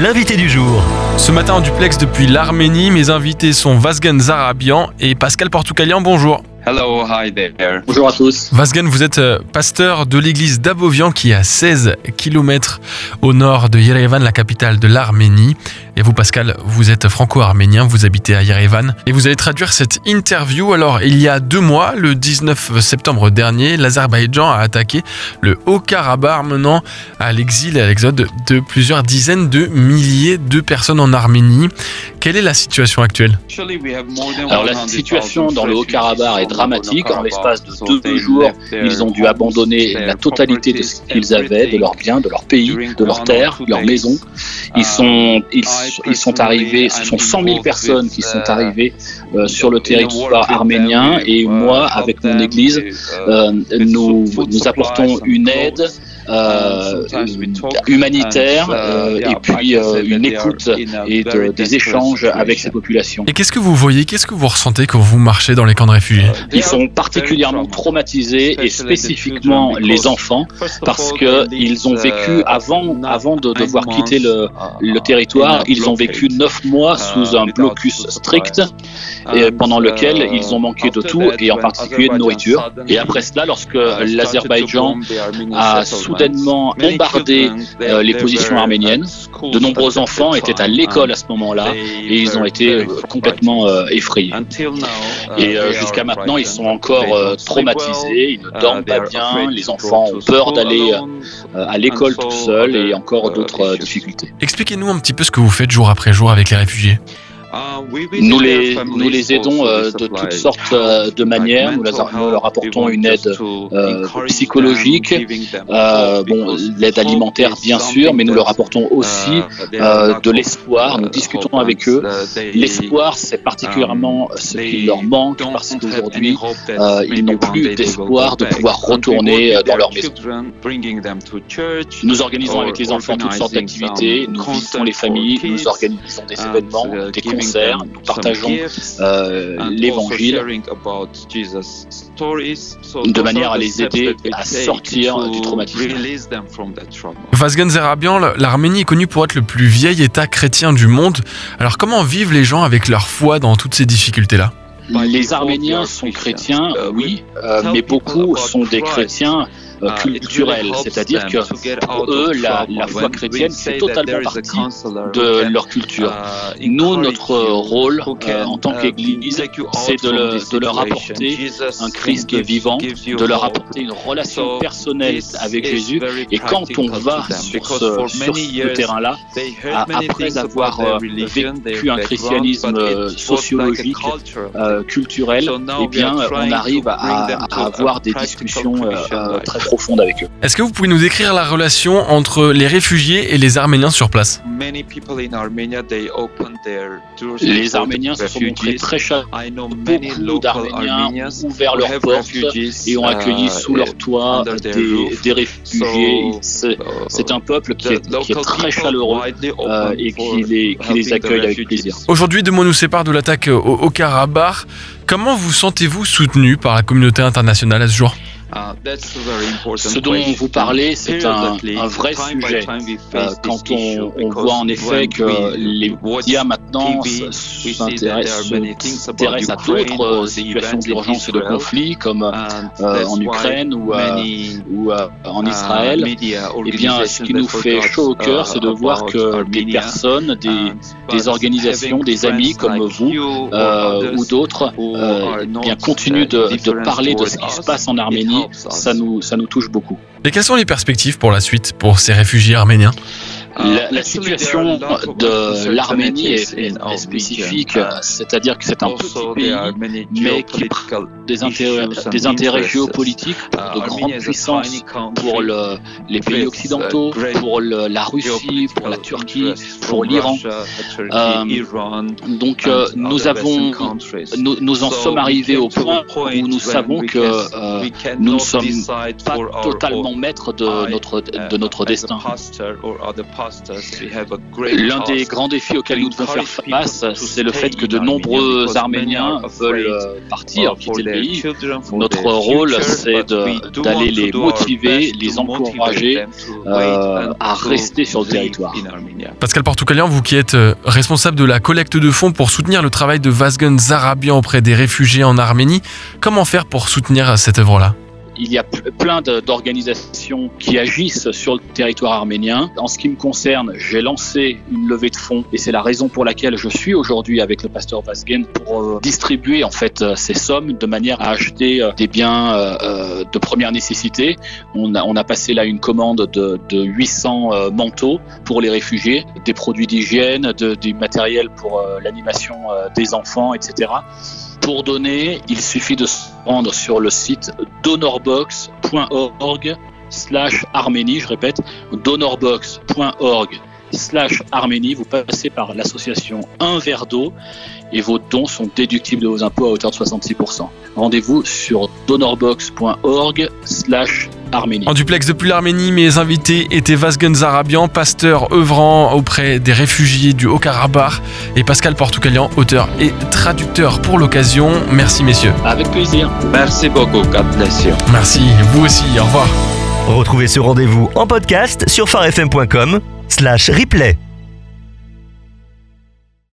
l'invité du jour. Ce matin en duplex depuis l'Arménie, mes invités sont Vasgen Zarabian et Pascal Portucalian. Bonjour. Hello, hi there. Bonjour à tous. Vasgen, vous êtes euh, pasteur de l'église d'Abovian qui est à 16 km au nord de Yerevan, la capitale de l'Arménie. Et vous, Pascal, vous êtes franco-arménien, vous habitez à Yerevan. Et vous allez traduire cette interview. Alors, il y a deux mois, le 19 septembre dernier, l'Azerbaïdjan a attaqué le Haut-Karabakh, menant à l'exil et à l'exode de plusieurs dizaines de milliers de personnes en Arménie. Quelle est la situation actuelle? Alors la situation dans le Haut-Karabakh est dramatique. En l'espace de deux jours, ils ont dû abandonner la totalité de ce qu'ils avaient, de leurs biens, de leur pays, de leurs terres, de leurs maisons. Ils sont, ils sont arrivés, ce sont 100 000 personnes qui sont arrivées euh, sur le territoire arménien et moi, avec mon église, euh, nous, nous apportons une aide euh, humanitaire euh, et puis euh, une écoute et de, des échanges avec ces populations. Et qu'est-ce que vous voyez, qu'est-ce que vous ressentez quand vous marchez dans les camps de réfugiés Ils sont particulièrement traumatisés et spécifiquement les enfants parce que ils ont vécu avant, avant de devoir quitter le, le territoire, ils ont vécu neuf mois sous un blocus strict et pendant lequel ils ont manqué de tout et en particulier de nourriture. Et après cela, lorsque l'Azerbaïdjan a soudainement bombardé euh, les positions arméniennes, de nombreux enfants étaient à l'école à ce moment-là et ils ont été euh, complètement euh, effrayés. Et jusqu'à maintenant, ils sont encore traumatisés, ils ne dorment pas bien, les enfants ont peur d'aller à l'école tout seuls et encore d'autres difficultés. Expliquez-nous un petit peu ce que vous faites jour après jour avec les réfugiés. Nous les, nous les aidons euh, de toutes sortes euh, de manières. Nous, nous, leur apportons une aide euh, psychologique, bon, l'aide alimentaire bien sûr, mais nous leur apportons aussi de l'espoir. Nous discutons avec eux. L'espoir, c'est particulièrement ce qui leur manque parce qu'aujourd'hui, ils n'ont plus d'espoir de pouvoir retourner dans leur maison. Nous organisons avec les enfants toutes sortes d'activités. Nous visitons les familles, nous organisons des événements, des nous partageons euh, l'évangile de manière à les aider à sortir du traumatisme. Vasgen Zerabian, l'Arménie est connue pour être le plus vieil État chrétien du monde. Alors comment vivent les gens avec leur foi dans toutes ces difficultés-là? Les Arméniens sont chrétiens, oui, euh, mais beaucoup sont des chrétiens euh, culturels, c'est-à-dire que pour eux, la, la foi chrétienne fait totalement partie de leur culture. Nous, notre rôle euh, en tant qu'Église, c'est de, le, de, leur apporter un Christ vivant, de leur apporter une relation personnelle avec Jésus. Et quand on va sur ce, sur ce terrain-là, après avoir vécu un christianisme sociologique, culturel, eh bien, on arrive à, à avoir des discussions euh, très profonde avec eux. Est-ce que vous pouvez nous décrire la relation entre les réfugiés et les Arméniens sur place? Les Arméniens se sont montrés très chaleureux. Beaucoup d'Arméniens ont ouvert leurs portes et ont accueilli sous leur toit des, des réfugiés. C'est un peuple qui est, qui est très chaleureux euh, et qui les, qui les, accueille avec plaisir. Aujourd'hui, deux mois nous séparent de l'attaque au, au Karabakh. Comment vous sentez-vous soutenu par la communauté internationale à ce jour? Ce dont vous parlez, c'est un, un, vrai sujet. Euh, quand on, on, voit en effet que les médias maintenant s'intéressent à d'autres situations d'urgence et de conflit, comme euh, en Ukraine ou, euh, ou euh, en Israël, eh bien, ce qui nous fait chaud au cœur, c'est de voir que des personnes, des, des organisations, des amis comme vous ou d'autres, bien continuent de, de parler de ce qui se passe en Arménie ça nous, ça nous touche beaucoup. Et quelles sont les perspectives pour la suite pour ces réfugiés arméniens? La, la, situation de l'Arménie est, est, spécifique, c'est-à-dire que c'est un petit pays, mais qui a des intérêts, des intérêts géopolitiques pour de grandes puissances, pour le, les pays occidentaux, pour le, la Russie, pour la Turquie, pour l'Iran. Euh, donc euh, nous avons, nous, nous, en sommes arrivés au point où nous savons que euh, nous ne sommes pas totalement maîtres de notre, de notre destin. L'un des grands défis auxquels nous devons faire face, c'est le fait que de nombreux Arméniens veulent euh, partir, quitter le pays. Notre rôle, c'est d'aller les motiver, les encourager euh, à rester sur le territoire. Pascal Portucalian, vous qui êtes euh, responsable de la collecte de fonds pour soutenir le travail de Vazgen Zarabian auprès des réfugiés en Arménie, comment faire pour soutenir cette œuvre-là? Il y a plein d'organisations qui agissent sur le territoire arménien. En ce qui me concerne, j'ai lancé une levée de fonds et c'est la raison pour laquelle je suis aujourd'hui avec le pasteur Vasgen pour euh, distribuer en fait euh, ces sommes de manière à acheter euh, des biens de première nécessité. On a, passé là une commande de, de 800 manteaux pour les réfugiés, des produits d'hygiène, du matériel pour l'animation des enfants, etc. Pour donner, il suffit de se rendre sur le site donorbox.org slash Arménie, je répète, donorbox.org slash Arménie, vous passez par l'association Un verre d'eau et vos dons sont déductibles de vos impôts à hauteur de 66%. Rendez-vous sur donorbox.org slash Arménie. En duplex depuis l'Arménie, mes invités étaient Vasgen Zarabian, pasteur œuvrant auprès des réfugiés du Haut-Karabakh, et Pascal Portucalian, auteur et traducteur pour l'occasion. Merci messieurs. Avec plaisir. Merci beaucoup, God Merci, vous aussi, au revoir. Retrouvez ce rendez-vous en podcast sur farfm.com slash replay.